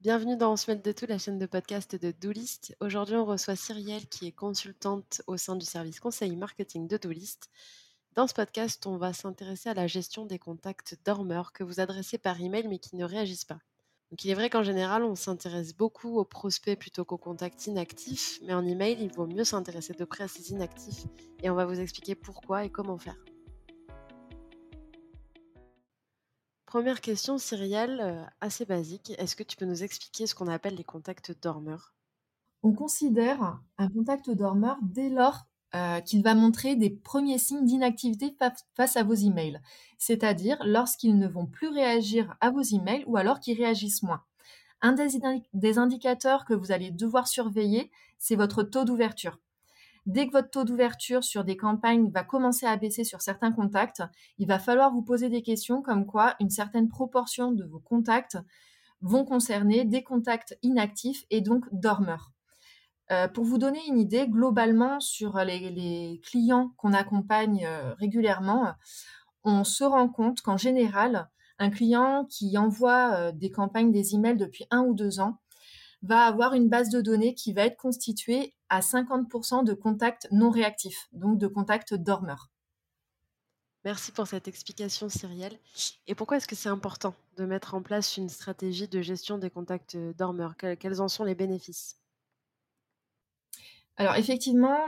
Bienvenue dans On se de tout, la chaîne de podcast de Doolist. Aujourd'hui, on reçoit Cyrielle qui est consultante au sein du service conseil marketing de Doolist. Dans ce podcast, on va s'intéresser à la gestion des contacts dormeurs que vous adressez par email mais qui ne réagissent pas. Donc il est vrai qu'en général, on s'intéresse beaucoup aux prospects plutôt qu'aux contacts inactifs, mais en email, il vaut mieux s'intéresser de près à ces inactifs et on va vous expliquer pourquoi et comment faire. Première question, Cyrielle, euh, assez basique. Est-ce que tu peux nous expliquer ce qu'on appelle les contacts dormeurs? On considère un contact dormeur dès lors euh, qu'il va montrer des premiers signes d'inactivité face à vos emails, c'est-à-dire lorsqu'ils ne vont plus réagir à vos emails ou alors qu'ils réagissent moins. Un des, indicateurs que vous allez devoir surveiller, c'est votre taux d'ouverture. Dès que votre taux d'ouverture sur des campagnes va commencer à baisser sur certains contacts, il va falloir vous poser des questions comme quoi une certaine proportion de vos contacts vont concerner des contacts inactifs et donc dormeurs. Euh, pour vous donner une idée, globalement, sur les, clients qu'on accompagne euh, régulièrement, on se rend compte qu'en général, un client qui envoie euh, des campagnes, des emails depuis un ou deux ans, va avoir une base de données qui va être constituée à 50% de contacts non réactifs, donc de contacts dormeurs. Merci pour cette explication, Cyrielle. Et pourquoi est-ce que c'est important de mettre en place une stratégie de gestion des contacts dormeurs? Quels en sont les bénéfices? Alors effectivement,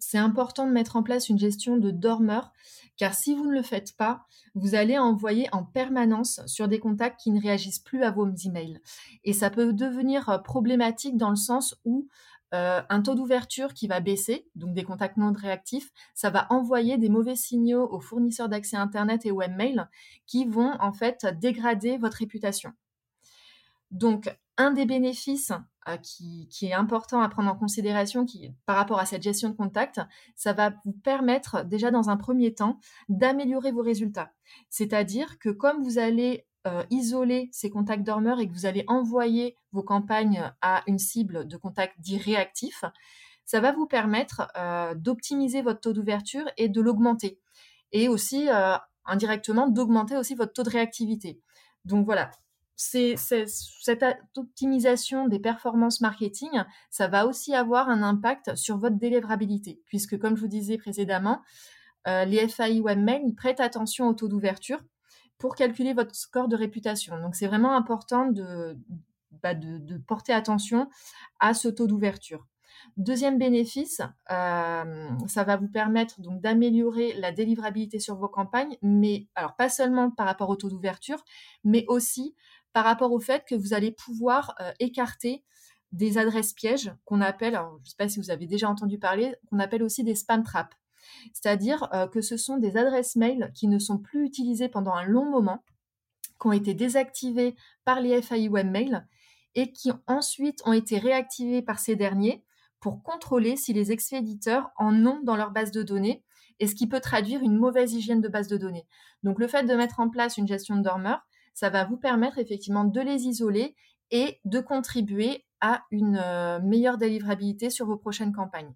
c'est important de mettre en place une gestion de dormeur, car si vous ne le faites pas, vous allez envoyer en permanence sur des contacts qui ne réagissent plus à vos emails. Et ça peut devenir euh, problématique dans le sens où euh, un taux d'ouverture qui va baisser, donc des contacts non réactifs, ça va envoyer des mauvais signaux aux fournisseurs d'accès Internet et webmail qui vont en fait dégrader votre réputation. Donc, un des bénéfices euh, qui, est important à prendre en considération par rapport à cette gestion de contact, ça va vous permettre déjà dans un premier temps d'améliorer vos résultats. C'est-à-dire que comme vous allez euh, isoler ces contacts dormeurs et que vous allez envoyer vos campagnes à une cible de contacts dits réactifs, ça va vous permettre euh, d'optimiser votre taux d'ouverture et de l'augmenter. Et aussi, indirectement, d'augmenter aussi votre taux de réactivité. Donc voilà, cette optimisation des performances marketing, ça va aussi avoir un impact sur votre délivrabilité, puisque comme je vous disais précédemment, euh, les FAI webmail prêtent attention au taux d'ouverture pour calculer votre score de réputation. Donc c'est vraiment important de, bah, porter attention à ce taux d'ouverture. Deuxième bénéfice, euh, ça va vous permettre donc d'améliorer la délivrabilité sur vos campagnes, mais alors pas seulement par rapport au taux d'ouverture, mais aussi par rapport au fait que vous allez pouvoir euh, écarter des adresses pièges qu'on appelle, je ne sais pas si vous avez déjà entendu parler, qu'on appelle aussi des spam traps. C'est-à-dire euh, que ce sont des adresses mail qui ne sont plus utilisées pendant un long moment, qui ont été désactivées par les FAI webmail et qui ensuite ont été réactivées par ces derniers pour contrôler si les expéditeurs en ont dans leur base de données et ce qui peut traduire une mauvaise hygiène de base de données. Donc le fait de mettre en place une gestion de dormeur, ça va vous permettre effectivement de les isoler et de contribuer à une euh, meilleure délivrabilité sur vos prochaines campagnes.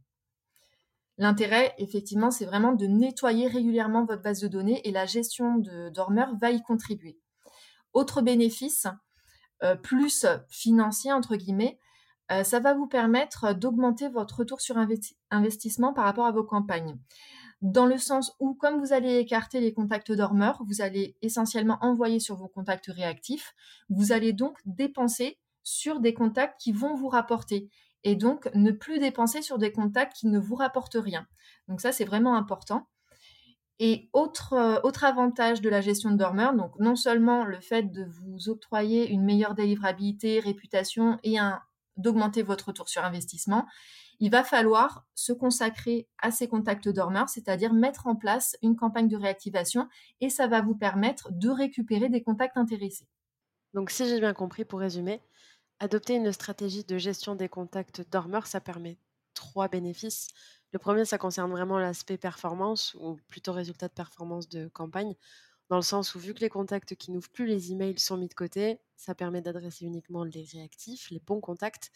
L'intérêt, effectivement, c'est vraiment de nettoyer régulièrement votre base de données et la gestion de dormeur va y contribuer. Autre bénéfice, euh, plus financier, entre guillemets, euh, ça va vous permettre d'augmenter votre retour sur investissement par rapport à vos campagnes dans le sens où, comme vous allez écarter les contacts dormeurs, vous allez essentiellement envoyer sur vos contacts réactifs, vous allez donc dépenser sur des contacts qui vont vous rapporter et donc ne plus dépenser sur des contacts qui ne vous rapportent rien. Donc ça, c'est vraiment important. Et autre, euh, avantage de la gestion de dormeurs, donc non seulement le fait de vous octroyer une meilleure délivrabilité, réputation et d'augmenter votre retour sur investissement, il va falloir se consacrer à ces contacts dormeurs, c'est-à-dire mettre en place une campagne de réactivation et ça va vous permettre de récupérer des contacts intéressés. Donc si j'ai bien compris, pour résumer, adopter une stratégie de gestion des contacts dormeurs, ça permet trois bénéfices. Le premier, ça concerne vraiment l'aspect performance ou plutôt résultat de performance de campagne, dans le sens où vu que les contacts qui n'ouvrent plus les emails sont mis de côté, ça permet d'adresser uniquement les réactifs, les bons contacts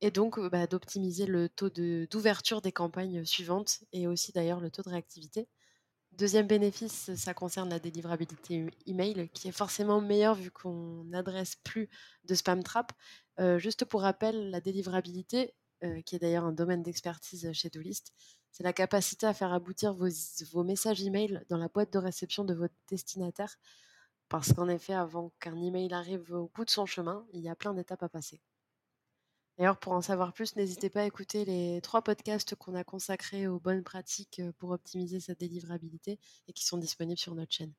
et donc, bah, d'optimiser le taux d'ouverture des campagnes suivantes et aussi d'ailleurs le taux de réactivité. Deuxième bénéfice, ça concerne la délivrabilité email, qui est forcément meilleure vu qu'on n'adresse plus de spam trap. Juste pour rappel, la délivrabilité, qui est d'ailleurs un domaine d'expertise chez Doolist, c'est la capacité à faire aboutir vos, vos messages email dans la boîte de réception de votre destinataire. Parce qu'en effet, avant qu'un email arrive au bout de son chemin, il y a plein d'étapes à passer. D'ailleurs, pour en savoir plus, n'hésitez pas à écouter les trois podcasts qu'on a consacrés aux bonnes pratiques euh, pour optimiser sa délivrabilité et qui sont disponibles sur notre chaîne.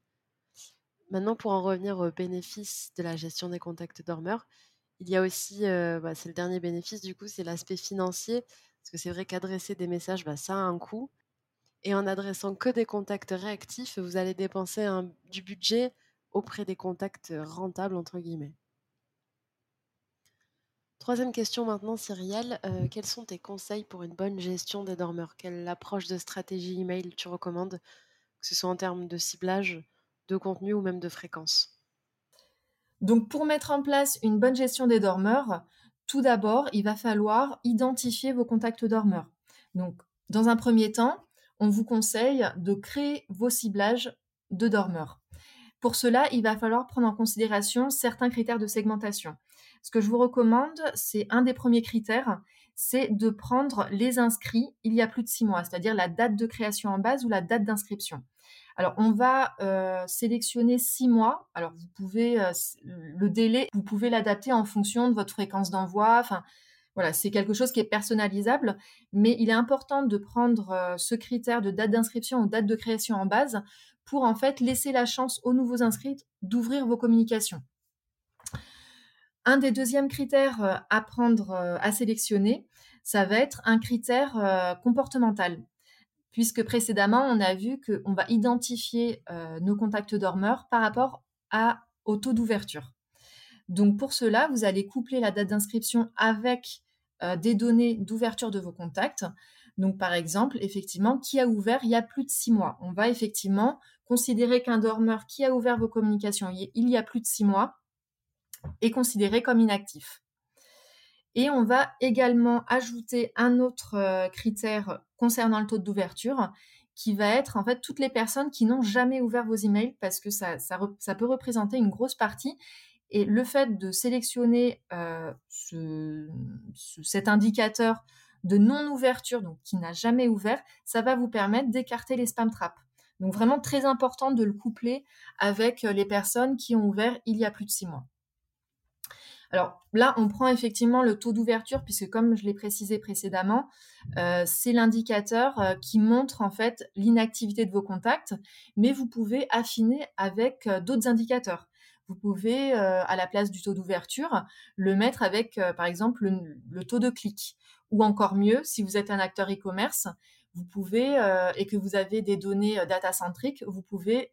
Maintenant, pour en revenir aux bénéfices de la gestion des contacts dormeurs, il y a aussi, euh, bah, c'est le dernier bénéfice du coup, c'est l'aspect financier. Parce que c'est vrai qu'adresser des messages, bah, ça a un coût. Et en adressant que des contacts réactifs, vous allez dépenser du budget auprès des contacts rentables, entre guillemets. Troisième question maintenant, Cyrielle. Euh, quels sont tes conseils pour une bonne gestion des dormeurs? Quelle approche de stratégie email tu recommandes, que ce soit en termes de ciblage, de contenu ou même de fréquence? Donc, pour mettre en place une bonne gestion des dormeurs, tout d'abord, il va falloir identifier vos contacts dormeurs. Donc, dans un premier temps, on vous conseille de créer vos ciblages de dormeurs. Pour cela, il va falloir prendre en considération certains critères de segmentation. Ce que je vous recommande, c'est un des premiers critères, c'est de prendre les inscrits il y a plus de six mois, c'est-à-dire la date de création en base ou la date d'inscription. Alors, on va euh, sélectionner six mois. Alors, vous pouvez euh, le délai, vous pouvez l'adapter en fonction de votre fréquence d'envoi. Enfin, voilà, c'est quelque chose qui est personnalisable, mais il est important de prendre euh, ce critère de date d'inscription ou date de création en base pour en fait laisser la chance aux nouveaux inscrits d'ouvrir vos communications. Un des deuxièmes critères euh, à prendre, euh, à sélectionner, ça va être un critère euh, comportemental. Puisque précédemment, on a vu qu'on va identifier nos contacts dormeurs par rapport au taux d'ouverture. Donc pour cela, vous allez coupler la date d'inscription avec des données d'ouverture de vos contacts. Donc par exemple, effectivement, qui a ouvert il y a plus de six mois? On va effectivement considérer qu'un dormeur qui a ouvert vos communications il y a plus de six mois est considéré comme inactif. Et on va également ajouter un autre euh, critère concernant le taux d'ouverture qui va être en fait toutes les personnes qui n'ont jamais ouvert vos emails parce que ça, ça, peut représenter une grosse partie. Et le fait de sélectionner euh, cet indicateur de non-ouverture, donc qui n'a jamais ouvert, ça va vous permettre d'écarter les spam traps. Donc vraiment très important de le coupler avec euh, les personnes qui ont ouvert il y a plus de six mois. Alors là, on prend effectivement le taux d'ouverture, puisque comme je l'ai précisé précédemment, euh, c'est l'indicateur euh, qui montre en fait l'inactivité de vos contacts, mais vous pouvez affiner avec euh, d'autres indicateurs. Vous pouvez, à la place du taux d'ouverture, le mettre avec, par exemple, le, taux de clic. Ou encore mieux, si vous êtes un acteur e-commerce, vous pouvez, et que vous avez des données data-centriques, vous pouvez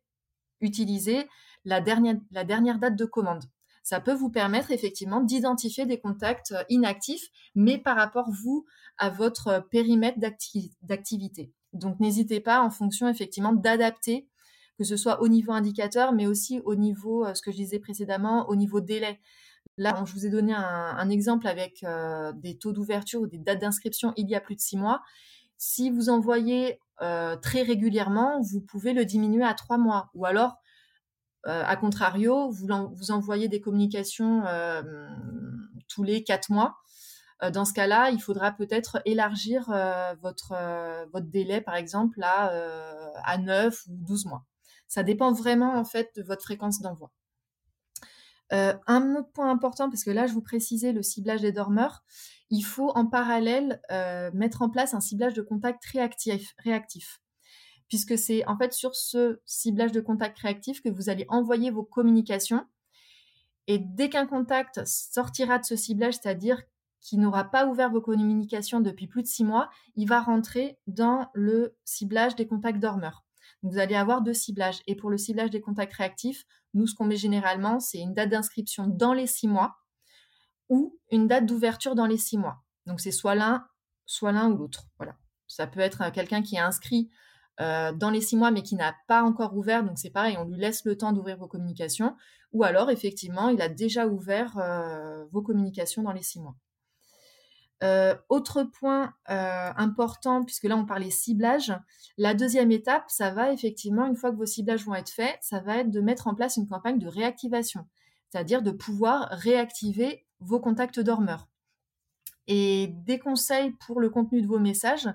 utiliser la dernière, la dernière date de commande ça peut vous permettre effectivement d'identifier des contacts euh, inactifs, mais par rapport, vous, à votre euh, périmètre d'activité. Donc, n'hésitez pas, en fonction effectivement, d'adapter, que ce soit au niveau indicateur, mais aussi au niveau, euh, ce que je disais précédemment, au niveau délai. Là, je vous ai donné un, exemple avec des taux d'ouverture ou des dates d'inscription il y a plus de six mois. Si vous envoyez très régulièrement, vous pouvez le diminuer à trois mois. Ou alors, a contrario, vous, envoyez des communications euh, tous les quatre mois. Euh, dans ce cas-là, il faudra peut-être élargir votre, délai, par exemple, à, à 9 ou 12 mois. Ça dépend vraiment, en fait, de votre fréquence d'envoi. un autre point important, parce que là, je vous précisais le ciblage des dormeurs, il faut en parallèle mettre en place un ciblage de contact réactif puisque c'est en fait sur ce ciblage de contact réactif que vous allez envoyer vos communications. Et dès qu'un contact sortira de ce ciblage, c'est-à-dire qu'il n'aura pas ouvert vos communications depuis plus de six mois, il va rentrer dans le ciblage des contacts dormeurs. vous allez avoir deux ciblages. Et pour le ciblage des contacts réactifs, nous, ce qu'on met généralement, c'est une date d'inscription dans les six mois ou une date d'ouverture dans les six mois. Donc c'est soit l'un, soit l'un ou l'autre. Voilà. Ça peut être quelqu'un qui est inscrit euh, dans les six mois, mais qui n'a pas encore ouvert. Donc c'est pareil, on lui laisse le temps d'ouvrir vos communications. Ou alors, effectivement, il a déjà ouvert euh, vos communications dans les six mois. autre point important, puisque là on parlait ciblage, la deuxième étape, ça va effectivement, une fois que vos ciblages vont être faits, ça va être de mettre en place une campagne de réactivation, c'est-à-dire de pouvoir réactiver vos contacts dormeurs. Et des conseils pour le contenu de vos messages,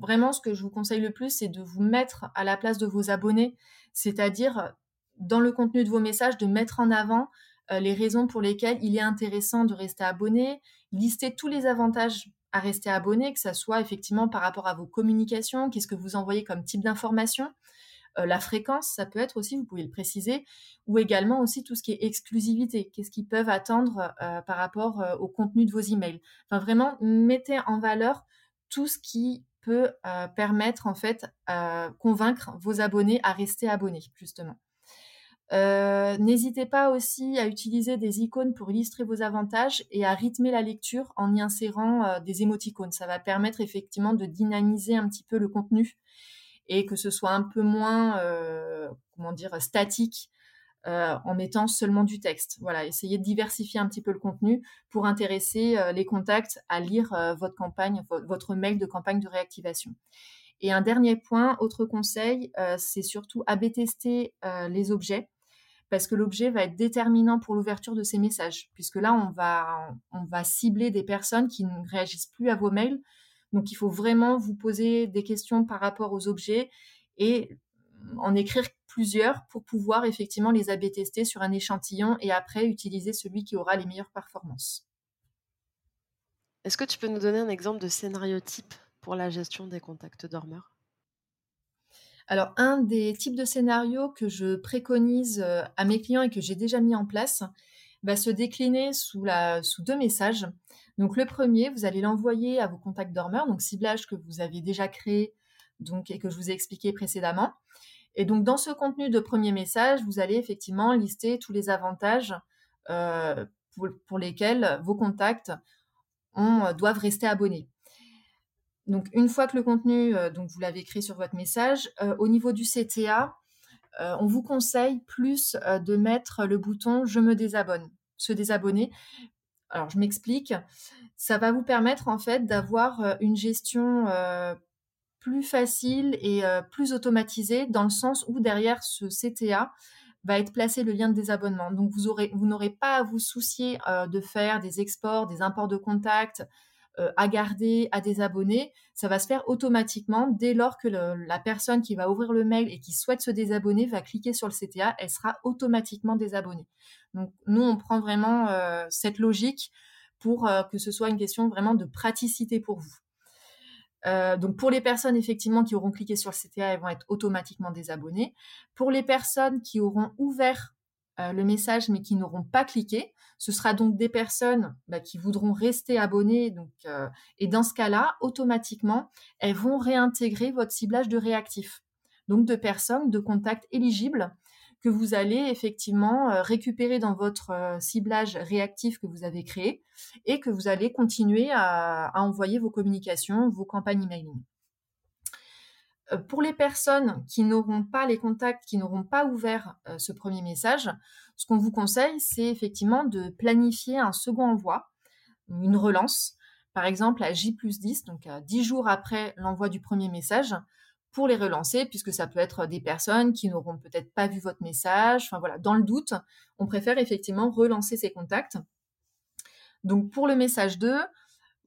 vraiment ce que je vous conseille le plus, c'est de vous mettre à la place de vos abonnés, c'est-à-dire dans le contenu de vos messages, de mettre en avant euh, les raisons pour lesquelles il est intéressant de rester abonné, lister tous les avantages à rester abonné, que ce soit effectivement par rapport à vos communications, qu'est-ce que vous envoyez comme type d'information, euh, la fréquence, ça peut être aussi, vous pouvez le préciser, ou également aussi tout ce qui est exclusivité, qu'est-ce qu'ils peuvent attendre euh, par rapport au contenu de vos emails. Enfin, vraiment, mettez en valeur tout ce qui peut permettre, en fait, convaincre vos abonnés à rester abonnés, justement. Euh, n'hésitez pas aussi à utiliser des icônes pour illustrer vos avantages et à rythmer la lecture en y insérant euh, des émoticônes. Ça va permettre effectivement de dynamiser un petit peu le contenu et que ce soit un peu moins, euh, comment dire, statique en mettant seulement du texte. Voilà, essayez de diversifier un petit peu le contenu pour intéresser les contacts à lire votre campagne, votre mail de campagne de réactivation. Et un dernier point, autre conseil, c'est surtout à tester les objets parce que l'objet va être déterminant pour l'ouverture de ces messages, puisque là, on va, on va cibler des personnes qui ne réagissent plus à vos mails. Donc, il faut vraiment vous poser des questions par rapport aux objets et en écrire plusieurs pour pouvoir effectivement les AB tester sur un échantillon et après utiliser celui qui aura les meilleures performances. Est-ce que tu peux nous donner un exemple de scénario type pour la gestion des contacts dormeurs? Alors, un des types de scénarios que je préconise euh, à mes clients et que j'ai déjà mis en place va se décliner sous, deux messages. Donc, le premier, vous allez l'envoyer à vos contacts dormeurs, donc ciblage que vous avez déjà créé donc, et que je vous ai expliqué précédemment. Et donc, dans ce contenu de premier message, vous allez effectivement lister tous les avantages euh, pour, lesquels vos contacts doivent rester abonnés. Donc, une fois que le contenu, euh, donc vous l'avez créé sur votre message, euh, au niveau du CTA, euh, on vous conseille plus de mettre le bouton Je me désabonne, se désabonner. Alors, je m'explique. Ça va vous permettre en fait d'avoir une gestion plus facile et plus automatisée dans le sens où derrière ce CTA va être placé le lien de désabonnement. Donc, vous aurez, vous n'aurez pas à vous soucier de faire des exports, des imports de contacts, euh, à garder, à désabonner, ça va se faire automatiquement dès lors que la personne qui va ouvrir le mail et qui souhaite se désabonner va cliquer sur le CTA, elle sera automatiquement désabonnée. Donc nous, on prend vraiment euh, cette logique pour euh, que ce soit une question vraiment de praticité pour vous. Donc pour les personnes effectivement qui auront cliqué sur le CTA, elles vont être automatiquement désabonnées. Pour les personnes qui auront ouvert le message mais qui n'auront pas cliqué, ce sera donc des personnes bah, qui voudront rester abonnées. Donc, euh, et dans ce cas-là, automatiquement, elles vont réintégrer votre ciblage de réactifs. Donc de personnes, de contacts éligibles que vous allez effectivement euh, récupérer dans votre euh, ciblage réactif que vous avez créé et que vous allez continuer à, envoyer vos communications, vos campagnes emailing. Pour les personnes qui n'auront pas les contacts, qui n'auront pas ouvert ce premier message, ce qu'on vous conseille, c'est effectivement de planifier un second envoi, une relance, par exemple à J plus 10, donc à 10 jours après l'envoi du premier message, pour les relancer, puisque ça peut être des personnes qui n'auront peut-être pas vu votre message. Enfin voilà, dans le doute, on préfère effectivement relancer ces contacts. Donc pour le message 2,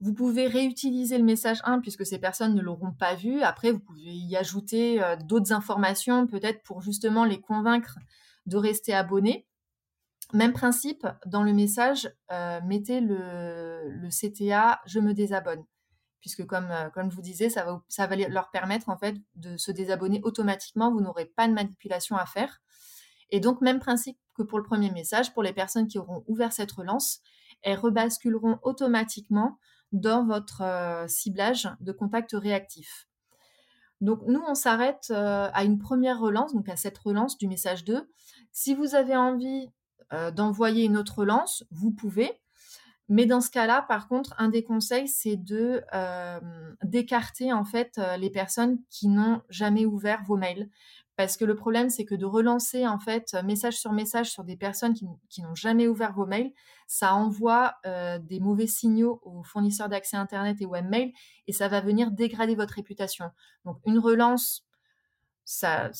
vous pouvez réutiliser le message 1 puisque ces personnes ne l'auront pas vu. Après, vous pouvez y ajouter euh, d'autres informations, peut-être pour justement les convaincre de rester abonnés. Même principe, dans le message, euh, mettez le, CTA je me désabonne. Puisque comme, euh, comme je vous disais, ça va, ça va leur permettre en fait de se désabonner automatiquement. Vous n'aurez pas de manipulation à faire. Et donc, même principe que pour le premier message, pour les personnes qui auront ouvert cette relance, elles rebasculeront automatiquement dans votre euh, ciblage de contact réactif. Donc nous, on s'arrête à une première relance, donc à cette relance du message 2. Si vous avez envie euh, d'envoyer une autre relance, vous pouvez. Mais dans ce cas-là, par contre, un des conseils, c'est de euh, d'écarter en fait euh, les personnes qui n'ont jamais ouvert vos mails, parce que le problème, c'est que de relancer en fait message sur message sur des personnes qui, n'ont jamais ouvert vos mails, ça envoie euh, des mauvais signaux aux fournisseurs d'accès Internet et webmail et ça va venir dégrader votre réputation. Donc une relance, ça,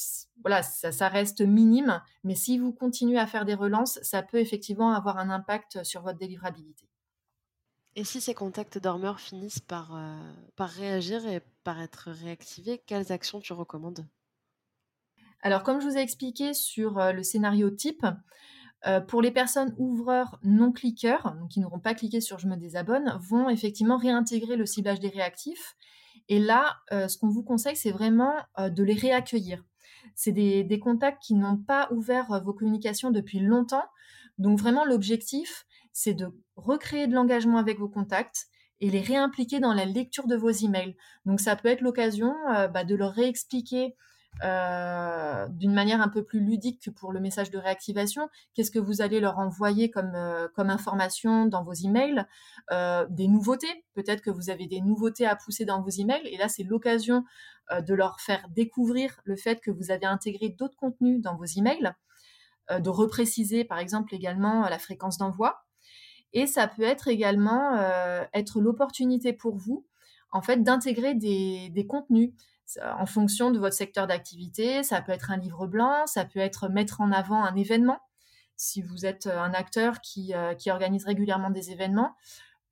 voilà, ça reste minime, mais si vous continuez à faire des relances, ça peut effectivement avoir un impact sur votre délivrabilité. Et si ces contacts dormeurs finissent par, euh, par réagir et par être réactivés, quelles actions tu recommandes? Alors, comme je vous ai expliqué sur euh, le scénario type, euh, pour les personnes ouvreurs non cliqueurs, qui n'auront pas cliqué sur je me désabonne, vont effectivement réintégrer le ciblage des réactifs. Et là, ce qu'on vous conseille, c'est vraiment de les réaccueillir. C'est des, contacts qui n'ont pas ouvert vos communications depuis longtemps. Donc vraiment, l'objectif, c'est de recréer de l'engagement avec vos contacts et les réimpliquer dans la lecture de vos emails. Donc ça peut être l'occasion euh, bah, de leur réexpliquer euh, d'une manière un peu plus ludique que pour le message de réactivation. Qu'est-ce que vous allez leur envoyer comme, euh, comme information dans vos emails? Des nouveautés. Peut-être que vous avez des nouveautés à pousser dans vos emails. Et là, c'est l'occasion de leur faire découvrir le fait que vous avez intégré d'autres contenus dans vos emails. de repréciser, par exemple, également la fréquence d'envoi. Et ça peut être également euh, être l'opportunité pour vous, en fait, d'intégrer des, contenus en fonction de votre secteur d'activité. Ça peut être un livre blanc, ça peut être mettre en avant un événement. Si vous êtes un acteur qui, euh, organise régulièrement des événements,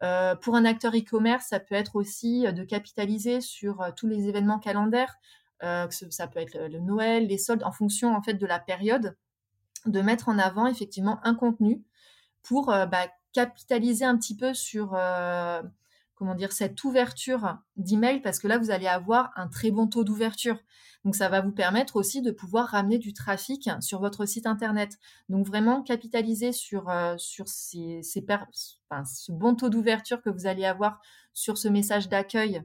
euh, pour un acteur e-commerce, ça peut être aussi de capitaliser sur tous les événements calendaires. ça peut être le, Noël, les soldes, en fonction en fait de la période, de mettre en avant effectivement un contenu pour bah, capitaliser un petit peu sur euh, comment dire cette ouverture d'email parce que là vous allez avoir un très bon taux d'ouverture. Donc ça va vous permettre aussi de pouvoir ramener du trafic sur votre site internet. Donc vraiment capitaliser sur euh, sur ces, ce bon taux d'ouverture que vous allez avoir sur ce message d'accueil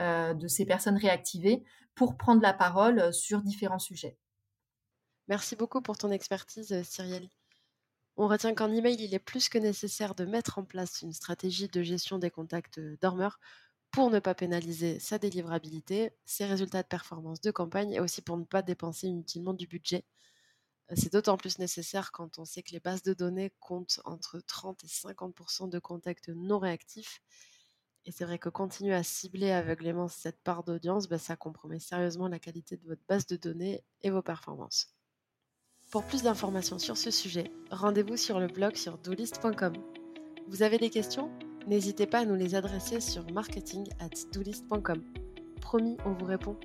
euh, de ces personnes réactivées pour prendre la parole sur différents sujets. Merci beaucoup pour ton expertise, Cyrielle. On retient qu'en email, il est plus que nécessaire de mettre en place une stratégie de gestion des contacts dormeurs pour ne pas pénaliser sa délivrabilité, ses résultats de performance de campagne et aussi pour ne pas dépenser inutilement du budget. Euh, c'est d'autant plus nécessaire quand on sait que les bases de données comptent entre 30 et 50% de contacts non réactifs. Et c'est vrai que continuer à cibler aveuglément cette part d'audience, bah, ça compromet sérieusement la qualité de votre base de données et vos performances. Pour plus d'informations sur ce sujet, rendez-vous sur le blog sur doolist.com. Vous avez des questions? N'hésitez pas à nous les adresser sur marketing at. Promis, on vous répond.